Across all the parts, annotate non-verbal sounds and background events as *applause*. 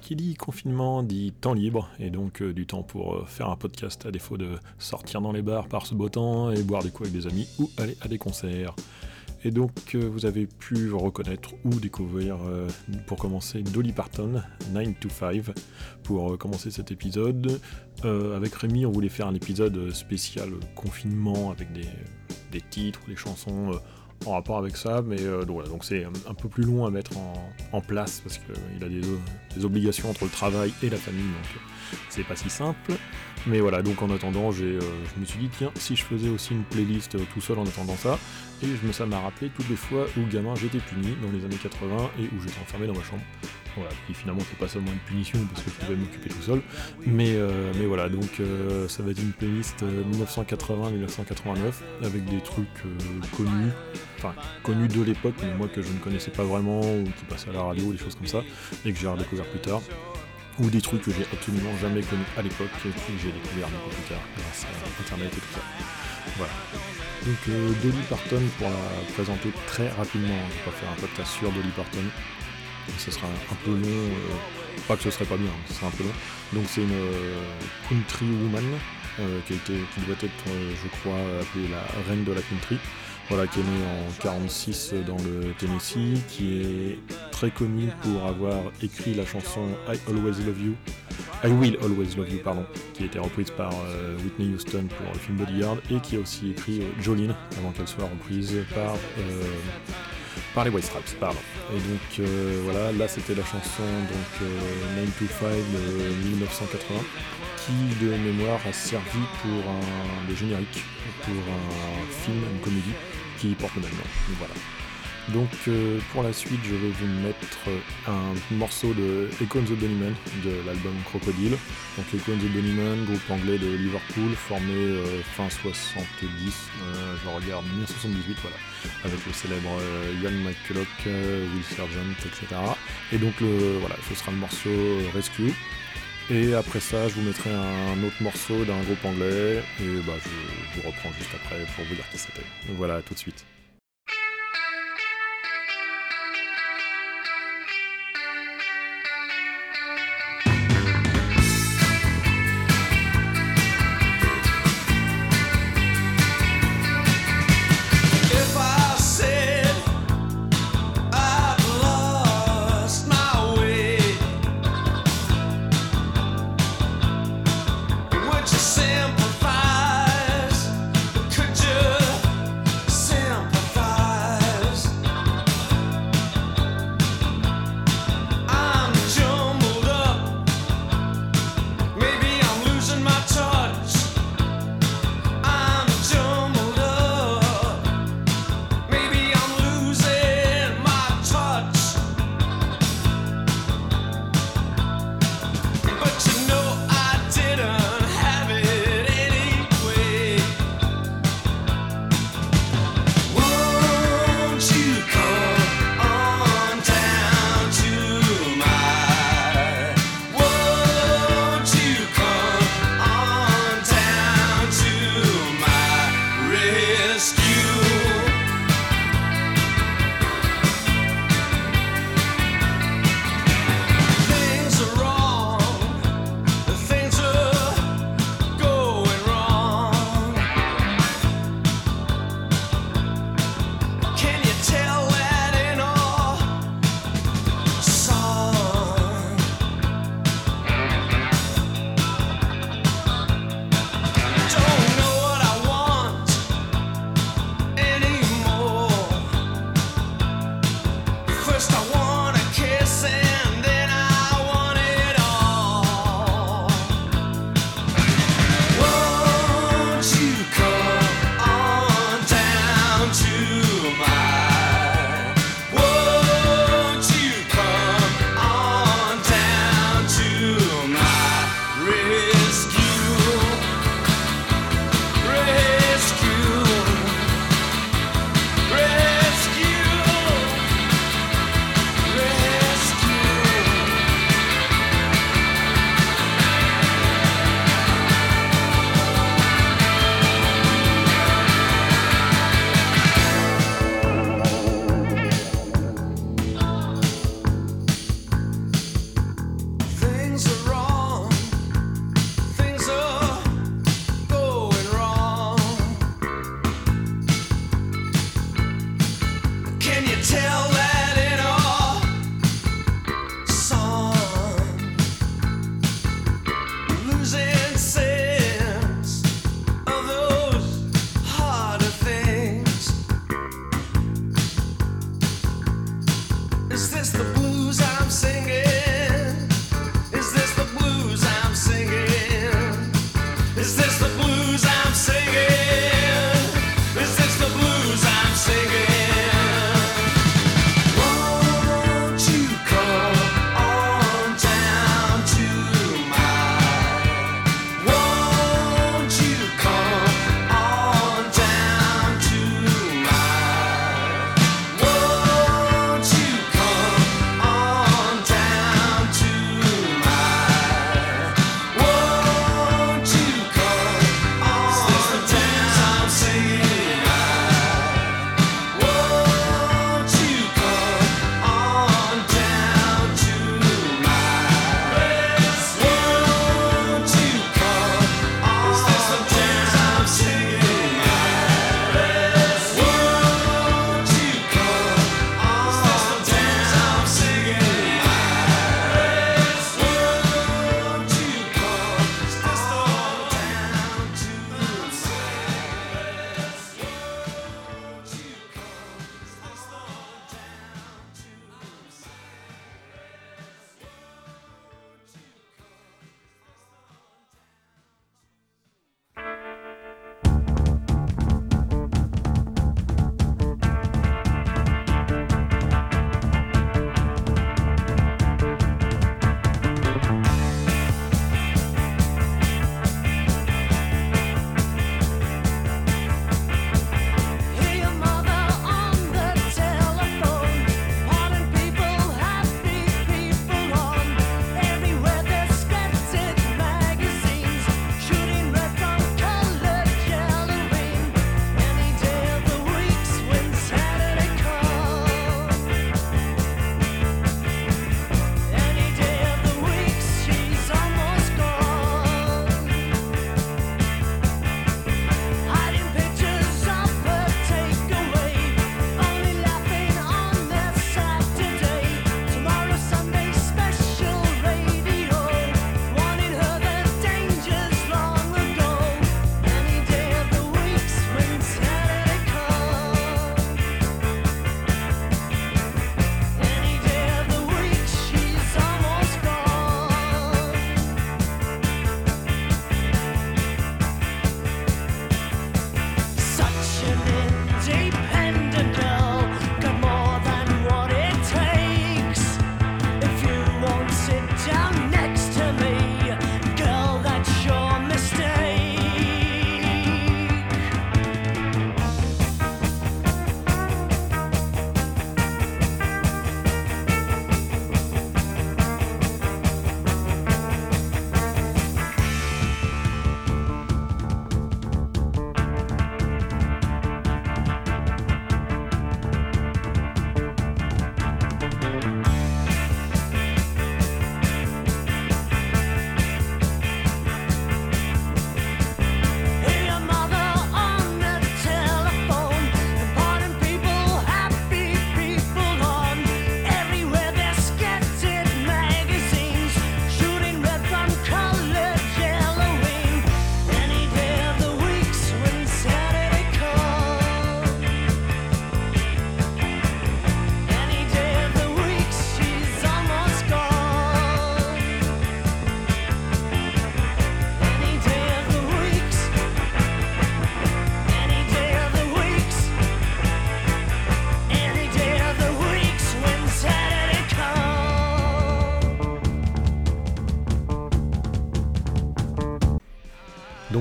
qui dit confinement dit temps libre et donc euh, du temps pour euh, faire un podcast à défaut de sortir dans les bars par ce beau temps et boire des coups avec des amis ou aller à des concerts. Et donc euh, vous avez pu reconnaître ou découvrir pour commencer Dolly Parton 9 to 5 pour commencer cet épisode. Avec Rémi on voulait faire un épisode spécial confinement avec des, des titres, des chansons en rapport avec ça, mais euh, donc voilà, donc c'est un, peu plus long à mettre en, place parce qu'il a des, des obligations entre le travail et la famille, donc euh, c'est pas si simple. Mais voilà, donc en attendant, j'ai, euh, je me suis dit, tiens, si je faisais aussi une playlist euh, tout seul en attendant ça, et je me, ça m'a rappelé toutes les fois où gamin j'étais puni dans les années 80 et où j'étais enfermé dans ma chambre. Voilà, puis finalement c'est pas seulement une punition parce que je pouvais m'occuper tout seul, mais, euh, mais voilà, donc euh, ça va être une playlist euh, 1980-1989 avec des trucs euh, connus, enfin connus de l'époque, mais moi que je ne connaissais pas vraiment ou qui passaient à la radio, des choses comme ça, et que j'ai redécouvert plus tard. Ou des trucs que j'ai absolument jamais connus à l'époque et que j'ai découvert beaucoup plus tard grâce à internet et tout ça. Voilà. Donc euh, Dolly Parton pour la présenter très rapidement, je vais pas faire un podcast sur Dolly Parton. Ce sera un peu long, euh, pas que ce serait pas bien, ce sera un peu long. Donc c'est une euh, country woman euh, qui, qui doit être, je crois, appelée la reine de la country. Voilà, qui est née en 46 dans le Tennessee, qui est très connue pour avoir écrit la chanson I Always Love You, I Will Always Love You, pardon, qui a été reprise par Whitney Houston pour le film Bodyguard, et qui a aussi écrit Jolene, avant qu'elle soit reprise par, par les White Stripes, pardon. Et donc euh, voilà, là c'était la chanson donc euh, 9 to 5 de 1980 qui de mémoire a servi pour un des génériques pour un film, une comédie qui porte le même nom. Voilà. Donc euh, pour la suite, je vais vous mettre un morceau de Echo and the Bunnymen de l'album Crocodile. Donc Echo and the Bunnymen, groupe anglais de Liverpool, formé euh, fin 70, euh, je regarde 1978, voilà, avec le célèbre euh, Ian McCulloch, Will Sergeant, etc. Et donc voilà, ce sera le morceau Rescue. Et après ça, je vous mettrai un autre morceau d'un groupe anglais, et bah, je, vous reprends juste après pour vous dire qui c'était. Voilà, à tout de suite.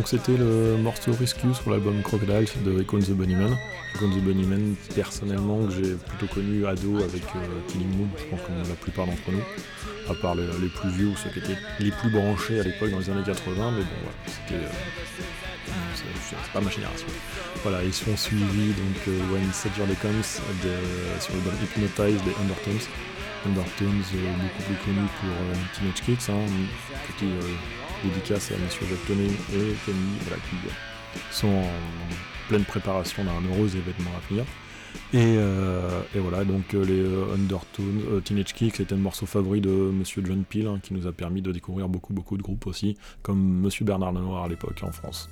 C'était le morceau Rescue sur l'album Crocodile de Econ the Bunnyman. Econ the Bunnyman, personnellement, que j'ai plutôt connu ado avec euh, Killing Moon, je pense comme la plupart d'entre nous, à part les, plus vieux ou ceux qui étaient les plus branchés à l'époque dans les années 80, mais bon, voilà, c'était. Euh, c'est pas ma génération. Voilà, ils sont suivis donc euh, When Saturday Comes de, sur l'album Hypnotize des Undertones. Undertones, beaucoup plus connu pour Teenage Kicks, hein, petit dédicace à M. Jacques et Camille, voilà, qui sont en pleine préparation d'un heureux événement à venir. Et, euh, voilà, donc euh, les euh, Undertones, Teenage Kick, c'était un morceau favori de Monsieur John Peel, hein, qui nous a permis de découvrir beaucoup beaucoup de groupes aussi, comme Monsieur Bernard Lenoir à l'époque en France.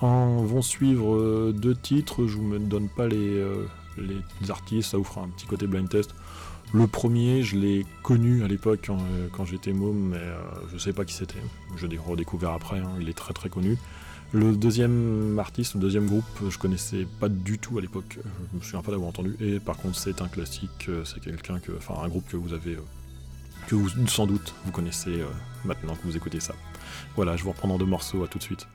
En vont suivre deux titres, je vous donne pas les, les artistes, ça vous fera un petit côté blind test. Le premier, je l'ai connu à l'époque quand, j'étais môme, mais je ne sais pas qui c'était. Je l'ai redécouvert après, hein. il est très très connu. Le deuxième artiste, le deuxième groupe, je connaissais pas du tout à l'époque. Je me souviens pas d'avoir entendu. Et par contre, c'est un classique. C'est quelqu'un que, enfin, un groupe que vous avez, que vous sans doute vous connaissez maintenant que vous écoutez ça. Voilà, je vous reprends dans deux morceaux. À tout de suite.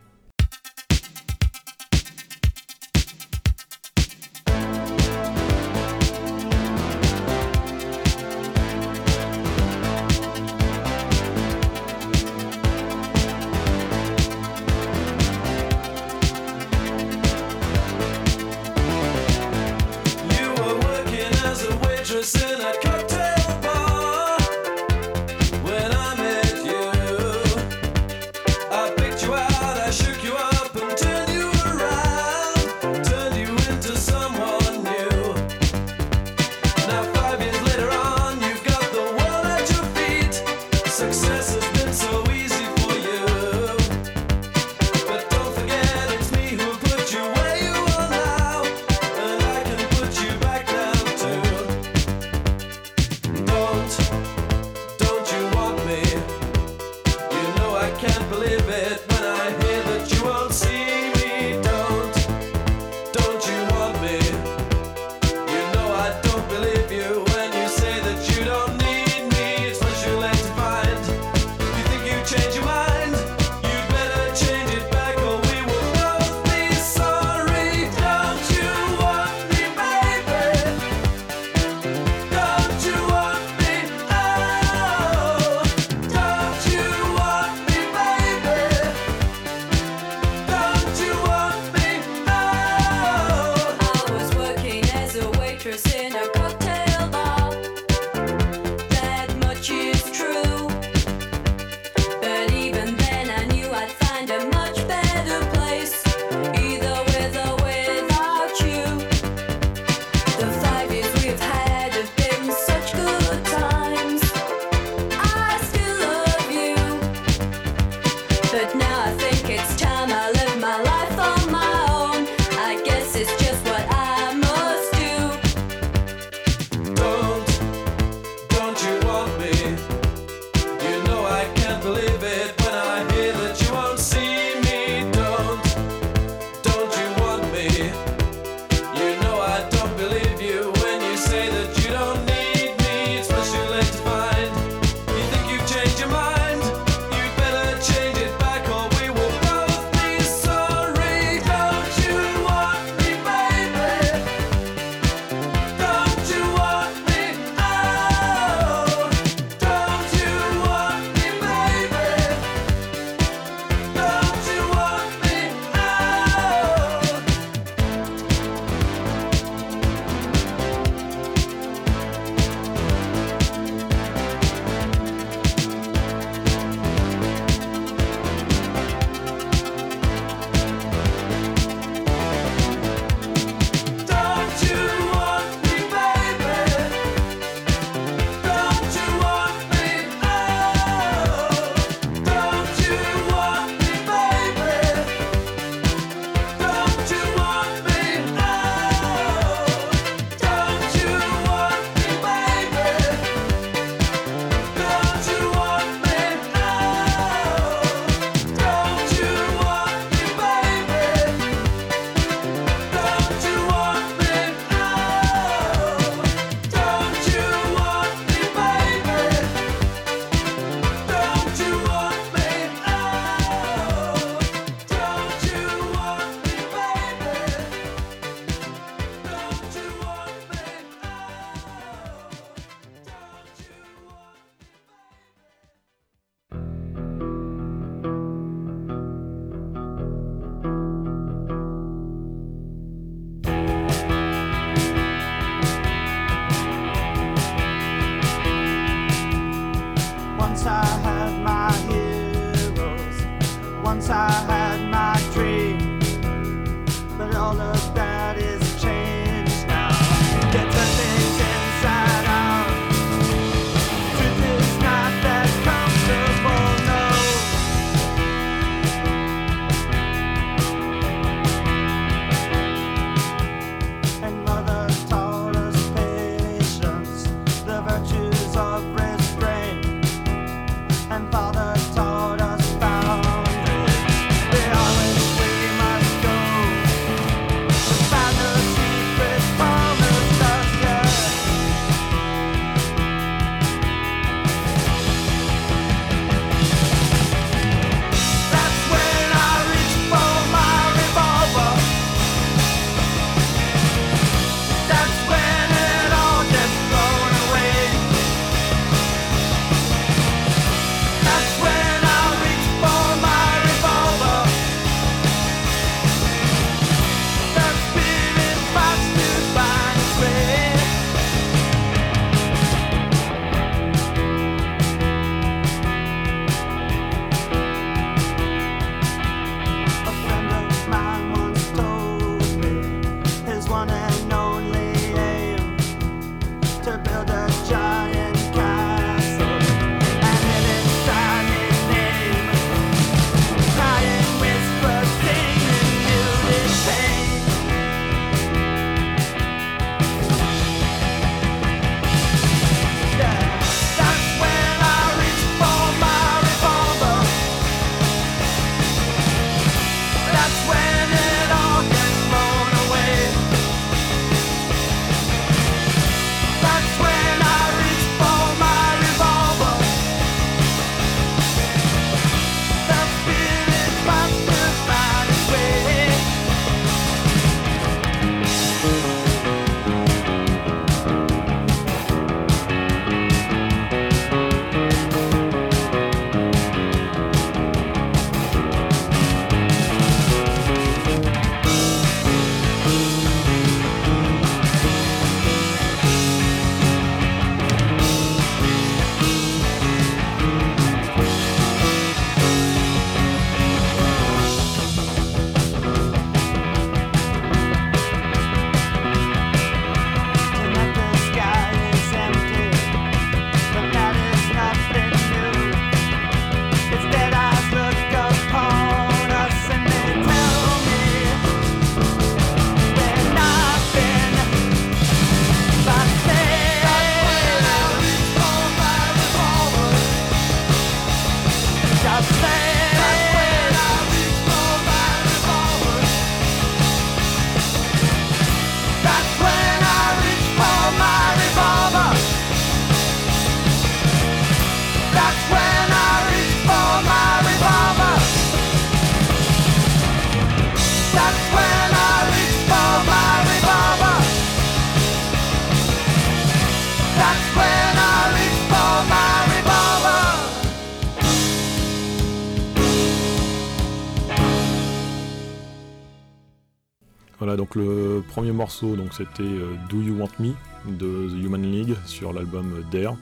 Voilà, donc le premier morceau, donc c'était euh, Do You Want Me de The Human League sur l'album euh, Dare.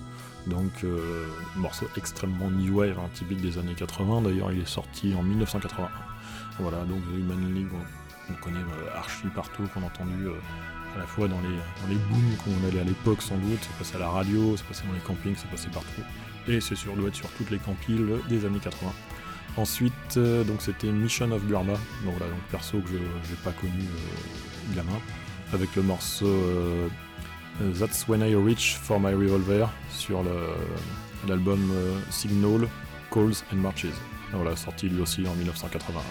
Donc euh, morceau extrêmement new wave, hein, typique des années 80. D'ailleurs, il est sorti en 1981. Voilà, donc The Human League, on, connaît archi partout, qu'on a entendu à la fois dans les, dans les booms qu'on allait à l'époque sans doute, c'est passé à la radio, c'est passé dans les campings, c'est passé partout. Et c'est sûr, doit être sur toutes les campiles des années 80. Ensuite, euh, donc c'était Mission of Burma, donc voilà, donc perso que je n'ai pas connu euh, gamin, avec le morceau euh, That's When I Reach for My Revolver sur l'album Signal, Calls and Marches. Voilà, sorti lui aussi en 1981.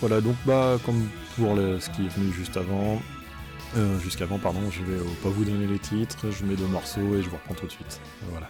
Voilà, donc bah comme pour ce qui est venu juste avant, jusqu'avant pardon, je vais pas vous donner les titres, je mets deux morceaux et je vous reprends tout de suite. Voilà.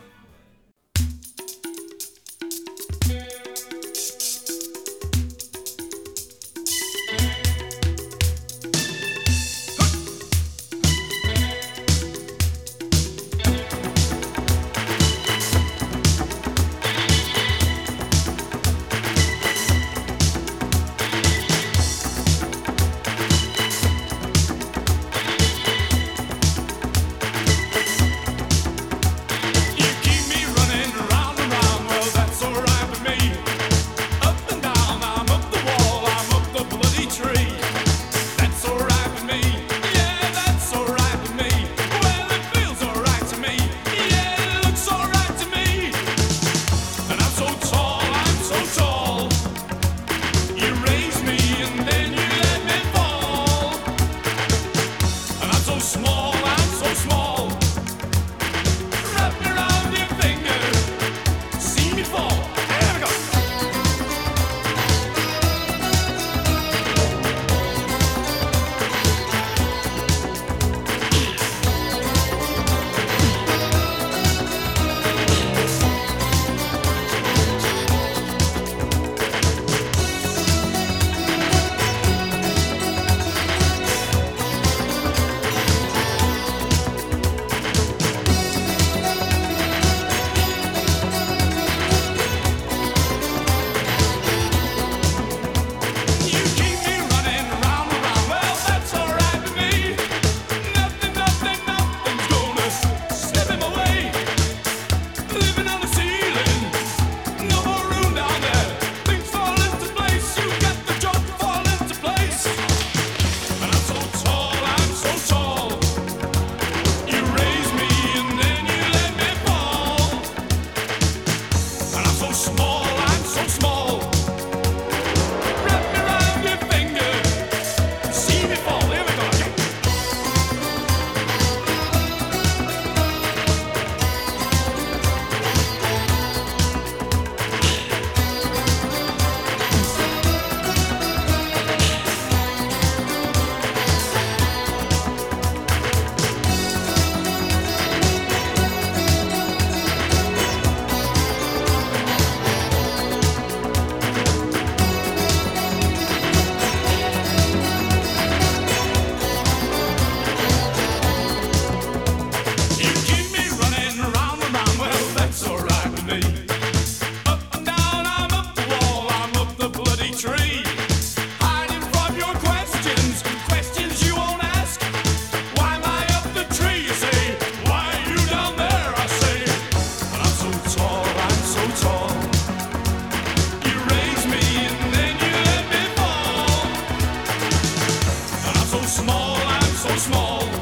small, I'm so small.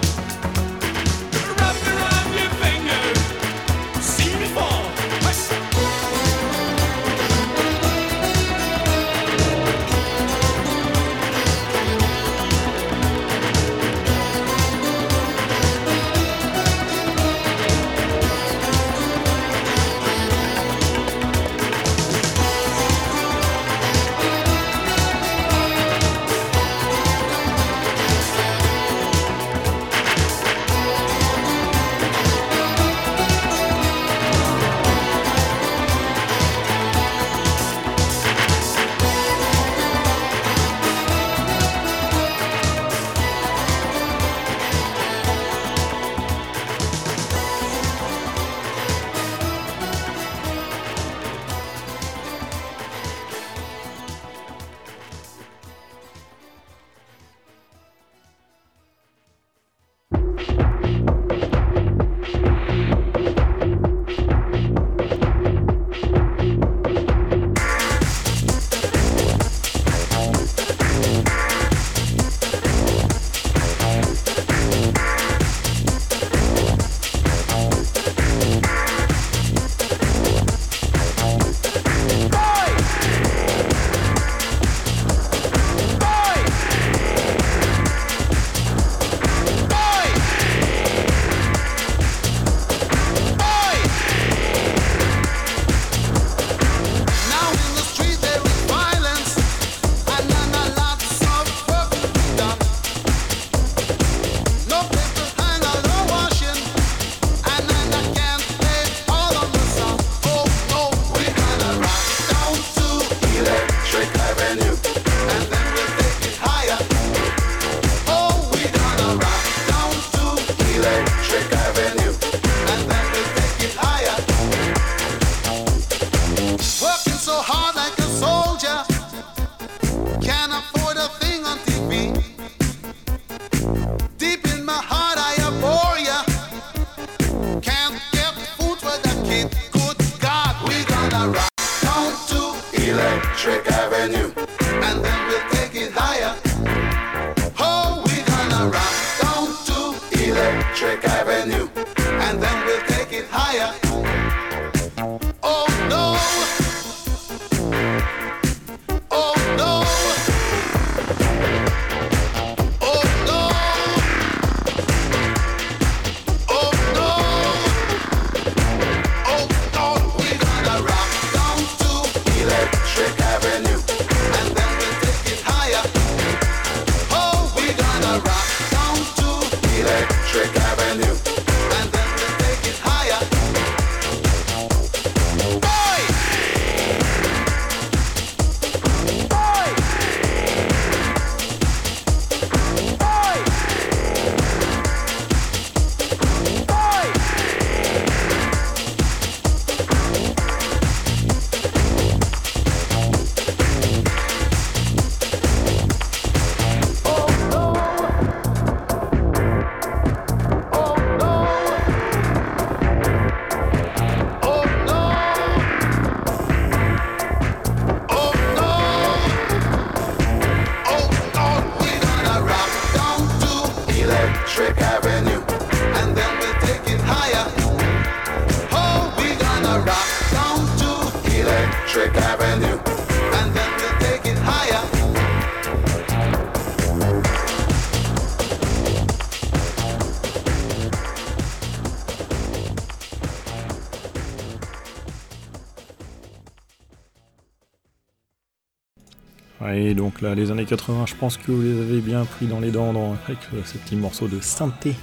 Les années 80, je pense que vous les avez bien pris dans les dents avec ce petit morceau de synthé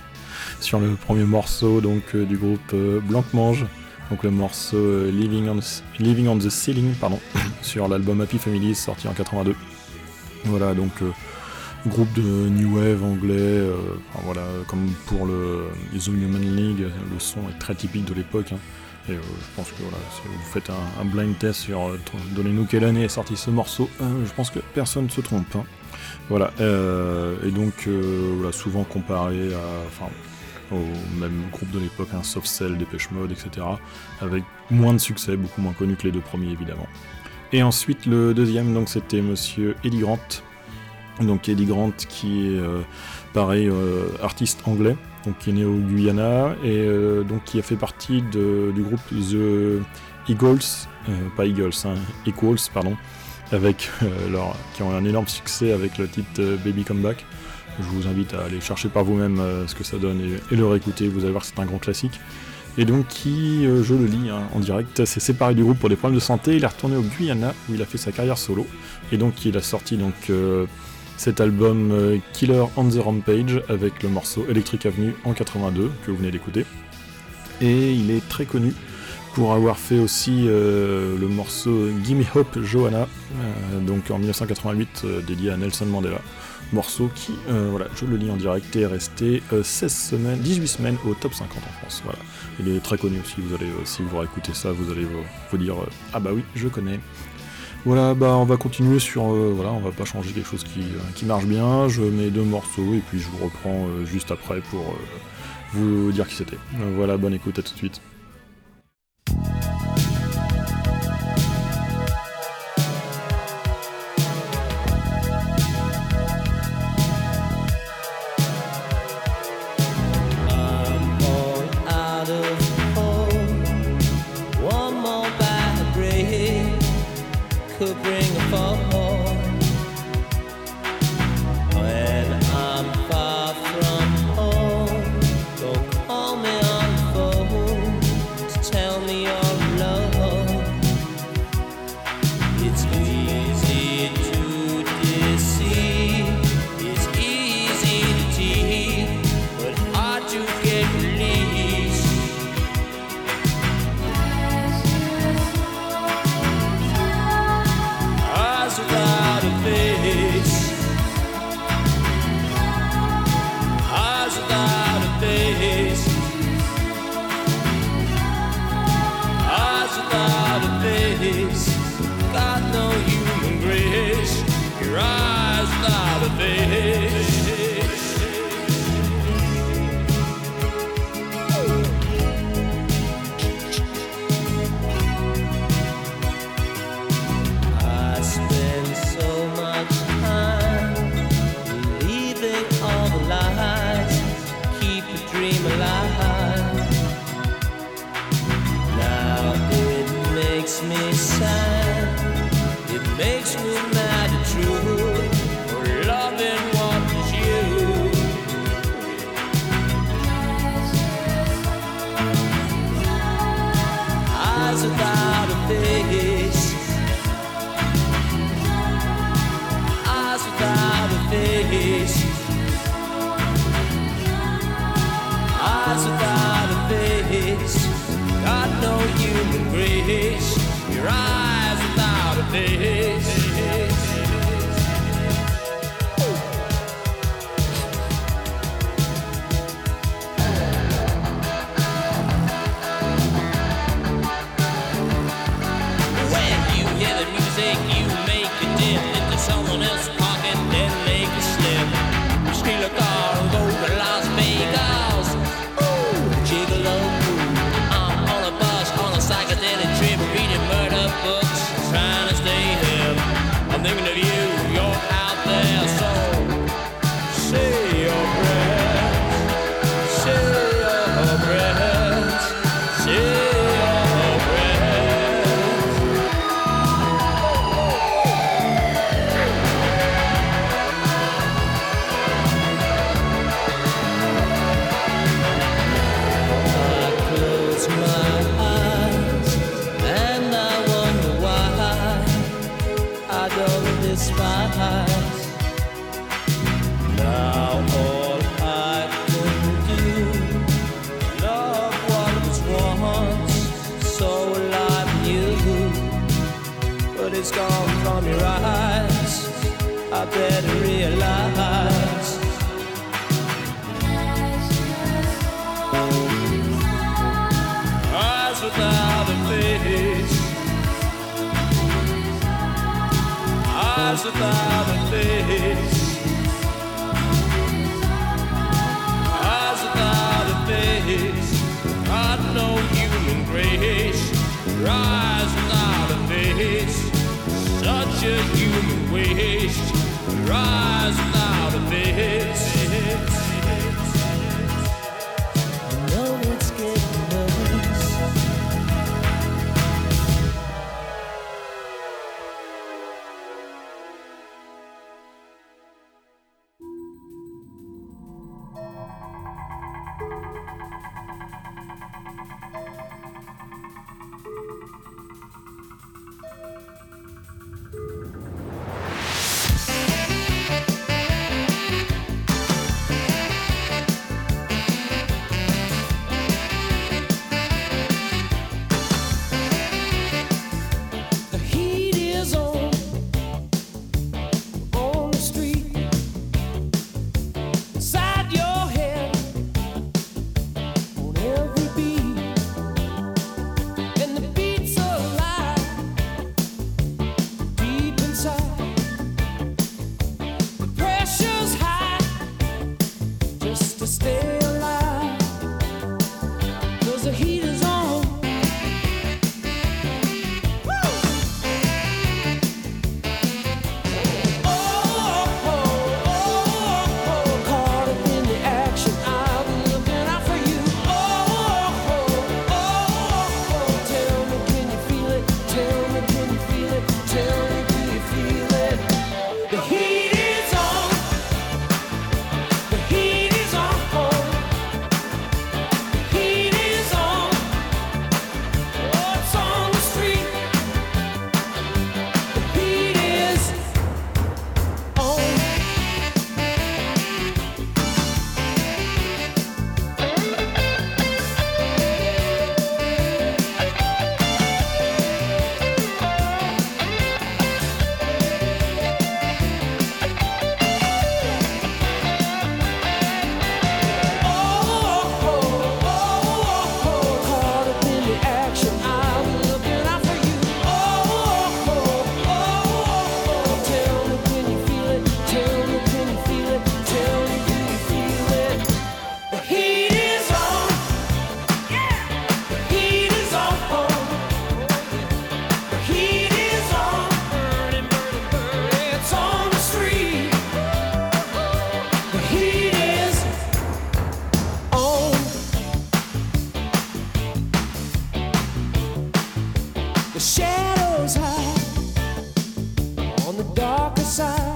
sur le premier morceau donc du groupe Blanc Mange. Donc le morceau Living on, Living on the Ceiling, pardon, *coughs* sur l'album Happy Family sorti en 82. Voilà, donc groupe de new wave anglais, euh, voilà, comme pour le The Human League, le son est très typique de l'époque. Hein. Et euh, je pense que voilà, si vous faites un, blind test sur euh, donnez-nous quelle année est sorti ce morceau, je pense que personne ne se trompe. Hein. Voilà, et donc voilà, souvent comparé au même groupe de l'époque, un Soft Cell, Dépêche Mode, etc. Avec moins de succès, beaucoup moins connu que les deux premiers évidemment. Et ensuite le deuxième, donc c'était Monsieur Eddie Grant, donc Eddie Grant qui est euh, pareil euh, artiste anglais, qui est né au Guyana et euh, donc qui a fait partie du groupe The Eagles, pas Eagles, hein, Equals pardon, avec leur, qui ont un énorme succès avec le titre Baby Come Back. Je vous invite à aller chercher par vous-même ce que ça donne et, le réécouter, vous allez voir que c'est un grand classique. Et donc qui, je le lis hein, en direct, s'est séparé du groupe pour des problèmes de santé, il est retourné au Guyana où il a fait sa carrière solo. Et donc il a sorti donc cet album euh, Killer on the Rampage avec le morceau Electric Avenue en 82 que vous venez d'écouter. Et il est très connu pour avoir fait aussi euh, le morceau Gimme Hope Johanna, euh, donc en 1988 dédié à Nelson Mandela. Morceau qui, voilà, je le lis en direct, est resté 16 semaines, 18 semaines au top 50 en France. Voilà. Il est très connu aussi, vous allez, si vous réécoutez ça, vous allez vous dire Ah bah oui, je connais. Voilà, bah on va continuer sur. Euh, voilà, on va pas changer quelque chose qui, euh, qui, marche bien. Je mets deux morceaux et puis je vous reprends euh, juste après pour vous dire qui c'était. voilà, bonne écoute, à tout de suite. darker side.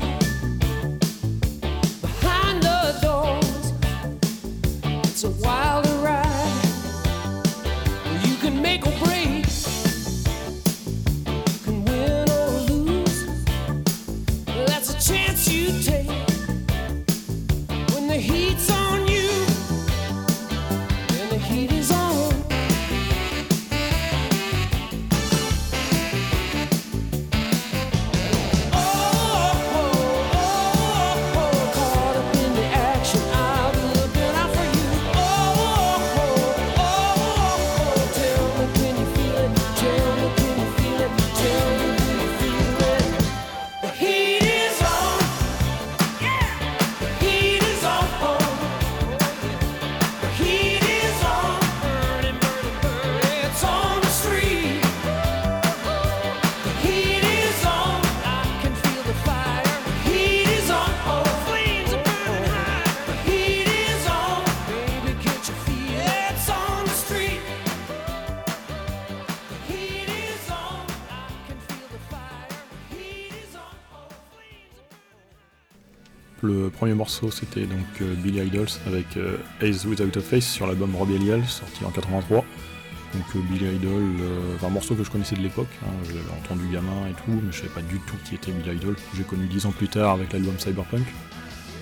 premier morceau, c'était donc euh, Billy Idols avec euh, Ace Without a Face sur l'album Rebellion, sorti en 83. Donc euh, Billy Idol, euh, un morceau que je connaissais de l'époque, hein, je l'avais entendu gamin et tout, mais je savais pas du tout qui était Billy Idol. J'ai connu dix ans plus tard avec l'album Cyberpunk.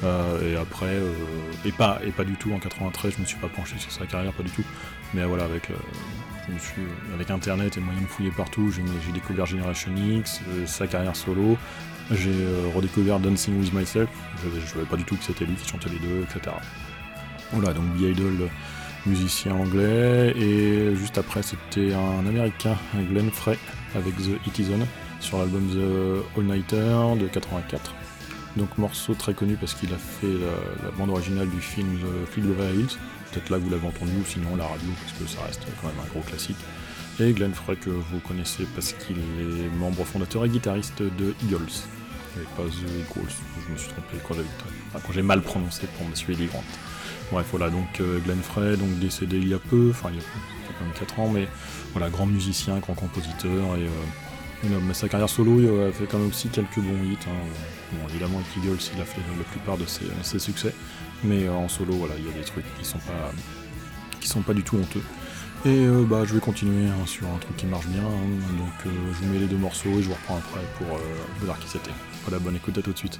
et après, et pas et pas du tout en 93, je me suis pas penché sur sa carrière, pas du tout. Mais voilà, avec avec Internet et moyen de fouiller partout, j'ai découvert Generation X, sa carrière solo, j'ai euh, redécouvert Dancing with Myself, je ne savais pas du tout que c'était lui qui chantait les deux, etc. Voilà, donc The Idol, musicien anglais, et juste après c'était un américain, Glenn Frey, avec The It Is On, sur l'album The All Nighter de 84. Donc morceau très connu parce qu'il a fait la, bande originale du film The Field of Hills, peut-être là vous l'avez entendu, ou sinon la radio, parce que ça reste quand même un gros classique. Glenn Frey que vous connaissez parce qu'il est membre fondateur et guitariste de Eagles. Et pas The Eagles, je me suis trompé quand j'ai mal prononcé pour Monsieur Eddie Grant. Bref, voilà, donc euh, Glenn Frey, donc décédé il y a peu, enfin il y a peu, ça fait quand même 4 ans, mais voilà, grand musicien, grand compositeur, et euh, sa carrière solo, il a fait quand même aussi quelques bons hits. hein. Bon, évidemment, avec Eagles, il a fait la plupart de ses, succès, mais euh, en solo, voilà, il y a des trucs qui sont qui sont pas du tout honteux. Et euh, bah, je vais continuer hein, sur un truc qui marche bien, hein. donc euh, je vous mets les deux morceaux et je vous reprends après pour euh, qui c'était. Voilà, bonne écoute, à tout de suite.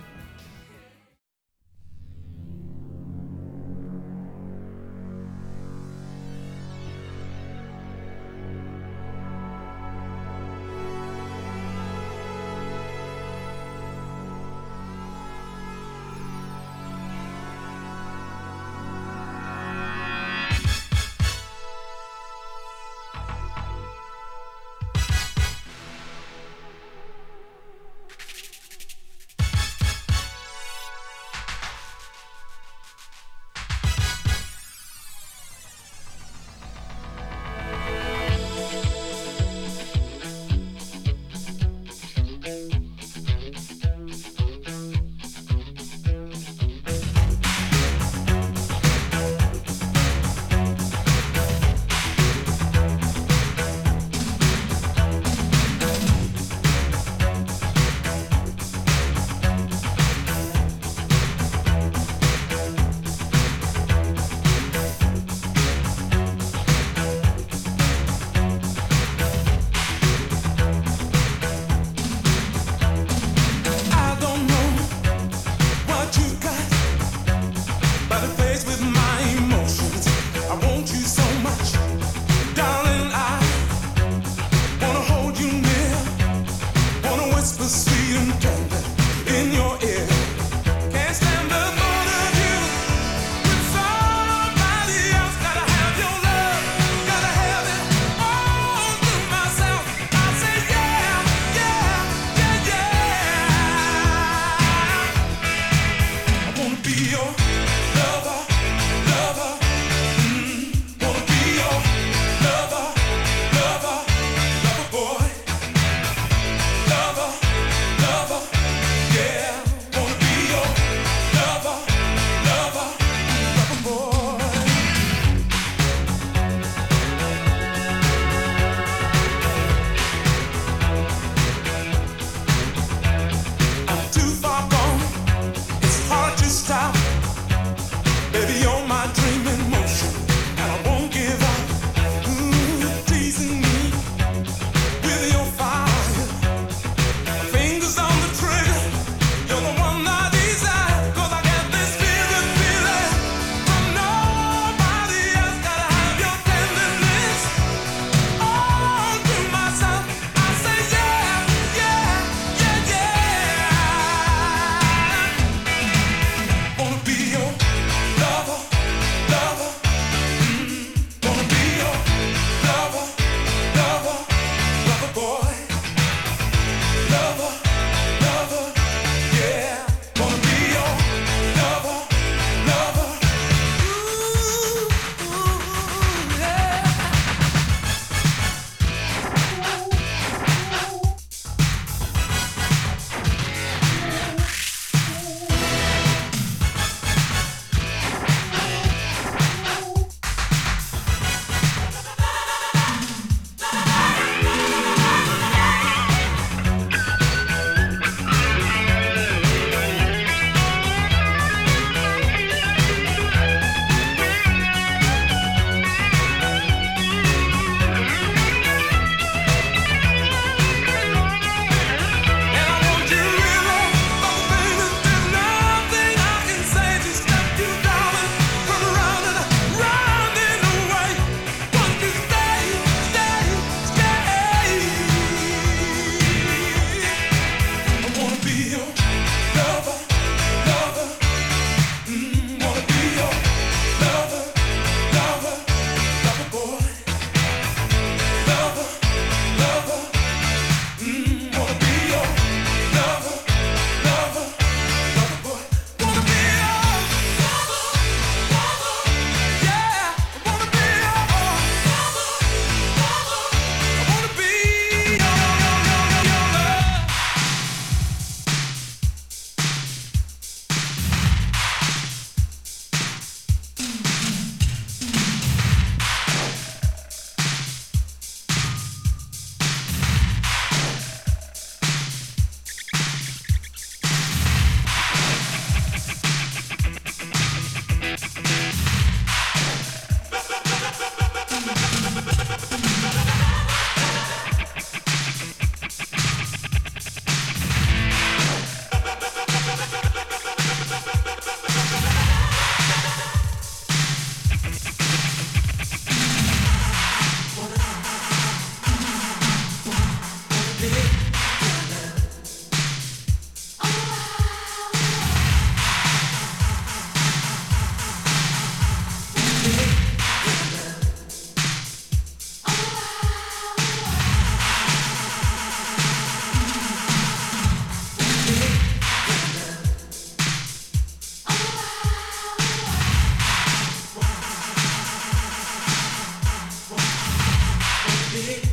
into Baby.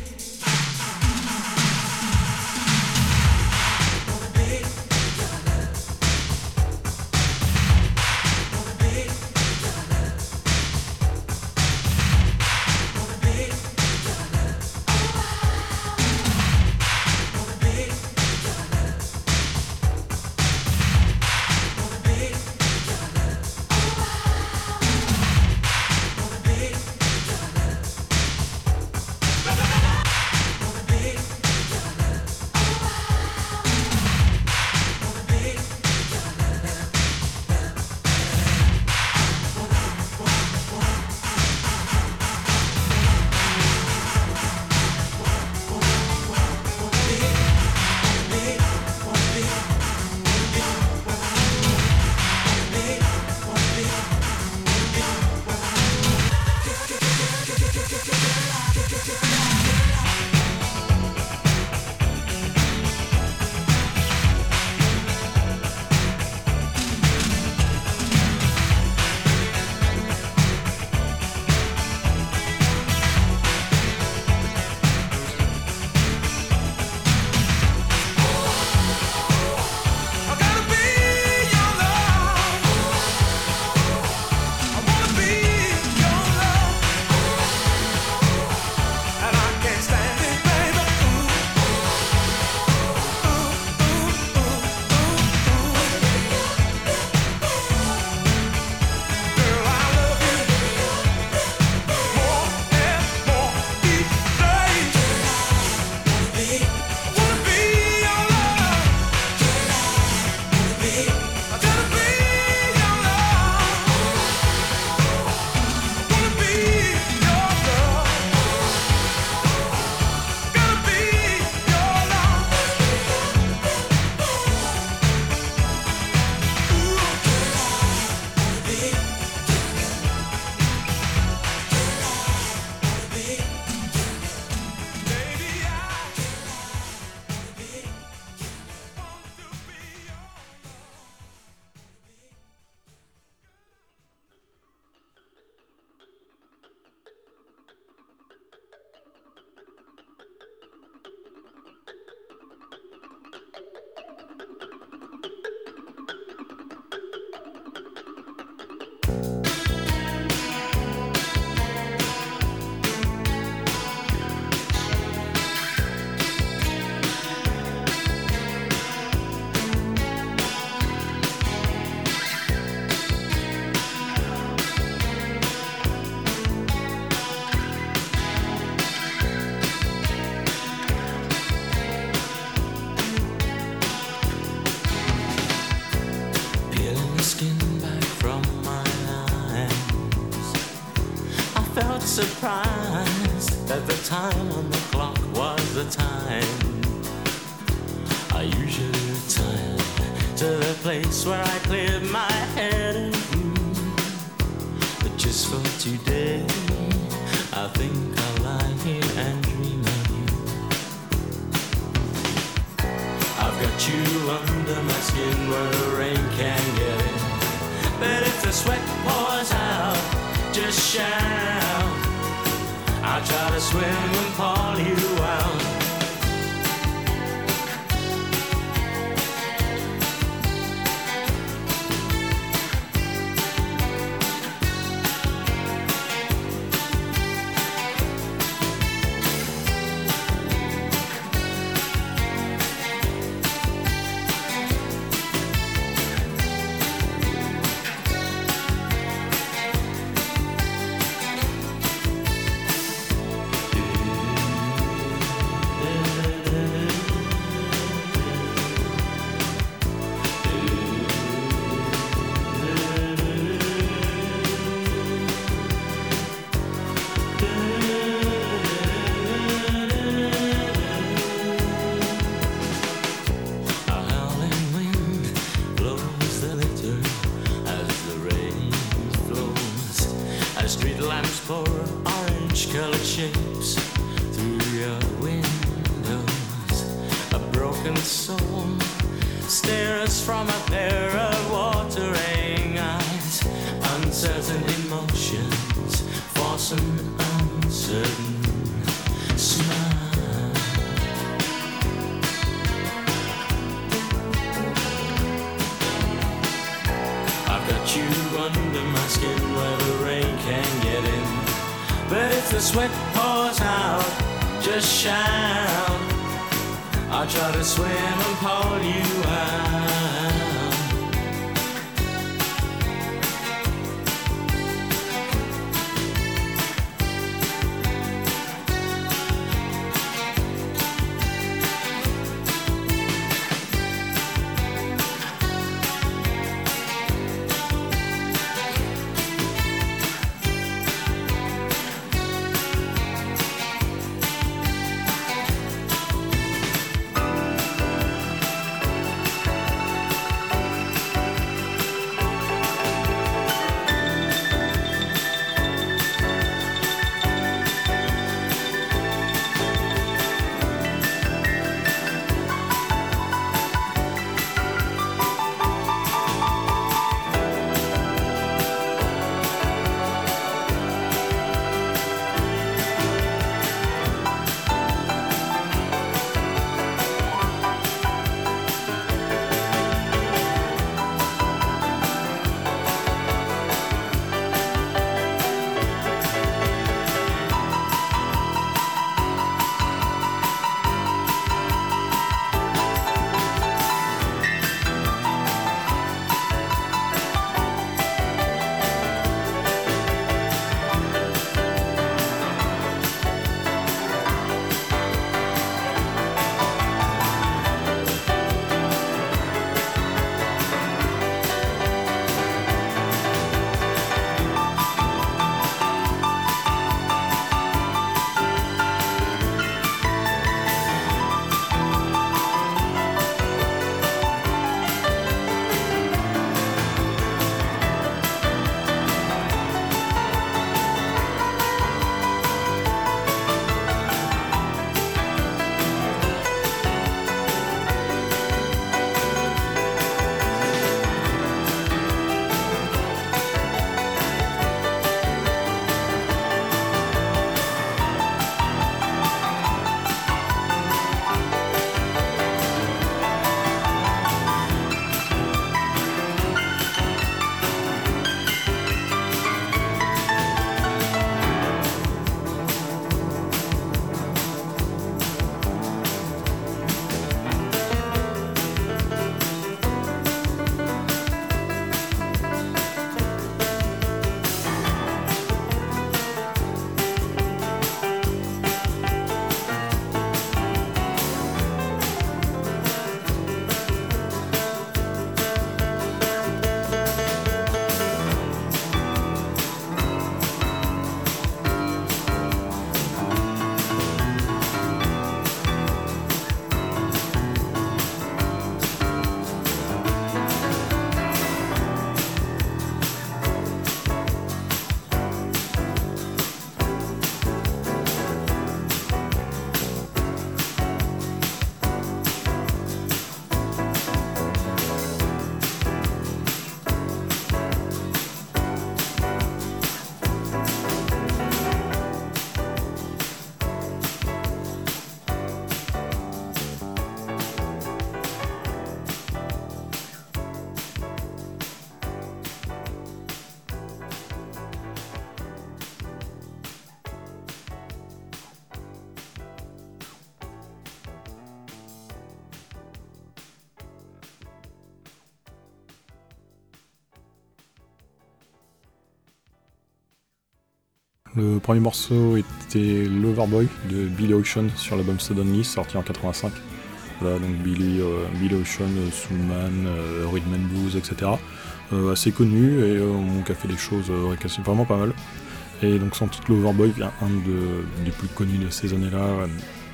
surprised that the time on the clock was the time. I usually return to the place where I Le premier morceau était Loverboy de Billy Ocean sur l'album Suddenly, sorti en 85. Voilà, donc Billy, euh, Billy Ocean, euh, Soulman, euh, Rhythm Blues, etc. Euh, assez connu et qui a fait des choses vraiment pas mal. Et donc son titre Loverboy vient un de- des plus connus de ces années-là.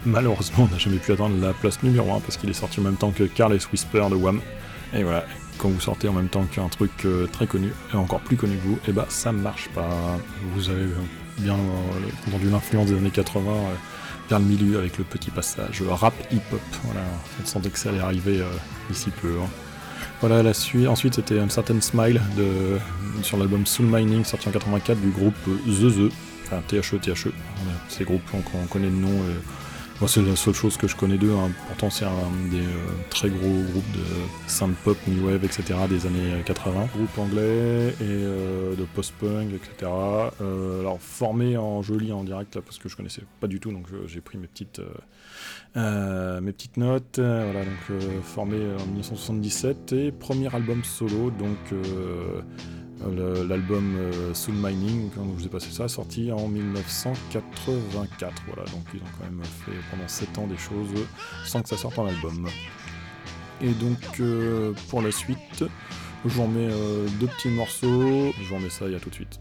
Malheureusement, on n'a jamais pu atteindre la place numéro 1 parce qu'il est sorti en même temps que Careless Whisper de Wham. Et voilà, quand vous sortez en même temps qu'un truc très connu et encore plus connu que vous, et bah ça marche pas. Vous avez bien euh, entendu l'influence des années 80 euh, vers le milieu avec le petit passage euh, rap hip-hop. Voilà, on sentait que ça allait arriver euh, d'ici peu. hein. Voilà, la suite. Ensuite, c'était Uncertain Smile de, sur l'album Soul Mining sorti en 84 du groupe euh, The The, enfin THE THE. Ces groupes on, on connaît le nom. Moi, c'est la seule chose que je connais d'eux. hein. Pourtant, c'est un des euh, très gros groupes de synth pop, new wave, etc. des années euh, 80. Groupe anglais et euh, de post-punk, etc. Euh, alors formé en joli en direct parce que je connaissais pas du tout, donc j'ai pris mes petites euh, euh, mes petites notes. Euh, voilà, donc euh, formé en 1977 et premier album solo, donc. L'album euh, Soul Mining, quand je vous ai passé ça, sorti en 1984. Voilà, donc ils ont quand même fait pendant 7 ans des choses sans que ça sorte en album. Et donc euh, pour la suite, je vous remets euh, deux petits morceaux. Je vous remets ça et à tout de suite.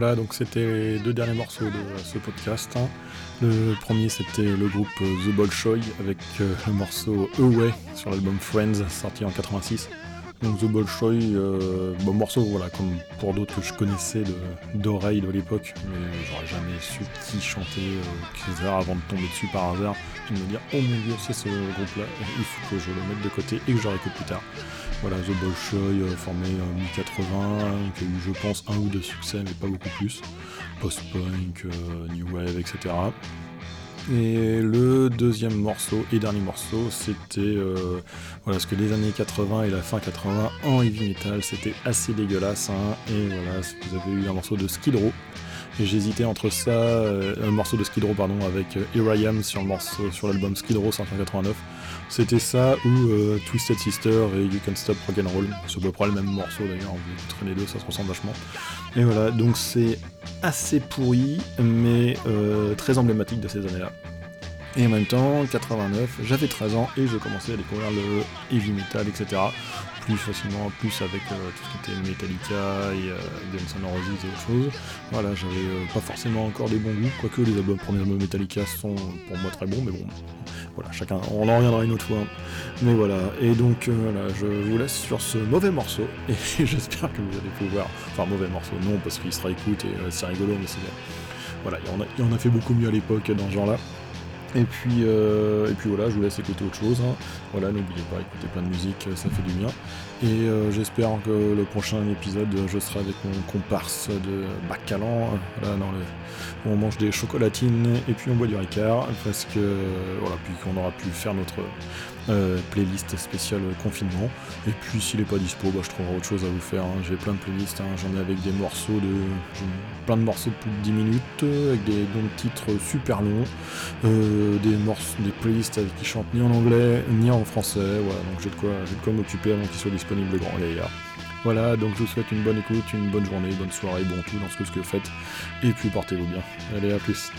Voilà, donc c'était deux derniers morceaux de ce podcast. Hein. Le premier, c'était le groupe euh, The Bolshoi avec euh, le morceau Away sur l'album Friends sorti en 86. Donc The Bolshoi, euh, bon morceau voilà, comme pour d'autres que je connaissais d'oreille de, l'époque, mais j'aurais jamais su qui chantait euh, avant de tomber dessus par hasard, et de me dire oh mon dieu c'est ce groupe là, il faut que je le mette de côté et que je réécoute plus tard. Voilà, The Bolshoi euh, formé euh, en 1980, qui a eu je pense un ou deux succès mais pas beaucoup plus, post-punk, euh, new wave, etc. Et le deuxième morceau et dernier morceau, c'était euh, voilà, parce que les années 80 et la fin 80 en heavy metal, c'était assez dégueulasse. hein. et voilà, vous avez eu un morceau de Skid Row. J'hésitais entre ça, euh, un morceau de Skid Row pardon, avec euh, Here I sur le morceau sur l'album Skid Row 589. C'était ça ou euh, Twisted Sister et You Can Stop Rock'n'Roll. C'est à peu près le même morceau d'ailleurs, vous les deux, ça se ressemble vachement. Et voilà, donc c'est assez pourri, mais euh, très emblématique de ces années-là. Et en même temps, 89, j'avais 13 ans et je commençais à découvrir le heavy metal, etc. Plus facilement, plus avec euh, tout ce qui était Metallica et euh, Guns N' Roses et autre chose. Voilà, j'avais euh, pas forcément encore des bons goûts, quoique les albums, premiers albums Metallica sont pour moi très bons, mais bon, voilà, chacun, on en reviendra une autre fois. Mais voilà, et donc euh, voilà, je vous laisse sur ce mauvais morceau, et *laughs* j'espère que vous allez pouvoir, enfin mauvais morceau, non, parce qu'il sera écoute et c'est rigolo, mais c'est voilà, il il y en a fait beaucoup mieux à l'époque dans ce genre-là. Et puis, euh, et puis voilà, je vous laisse écouter autre chose. hein. Voilà, n'oubliez pas, écouter plein de musique, ça fait du bien. Et euh, j'espère que le prochain épisode, je serai avec mon comparse de Bacalan, euh, où on mange des chocolatines et puis on boit du Ricard, parce que euh, voilà, puis qu'on aura pu faire notre euh, playlist spéciale confinement. Et puis s'il est pas dispo, bah, je trouverai autre chose à vous faire. hein. J'ai plein de playlists, hein. j'en ai avec des morceaux de, plein de morceaux de plus de 10 minutes, euh, avec des titres super longs. Euh, des morceaux, des playlists avec qui chantent ni en anglais ni en français. Voilà, donc j'ai de quoi, de quoi m'occuper avant qu'il soit disponible le grand gaillard. Voilà, donc je vous souhaite une bonne écoute, une bonne journée, bonne soirée, bon tout dans ce que vous faites. Et puis portez-vous bien. Allez, à plus.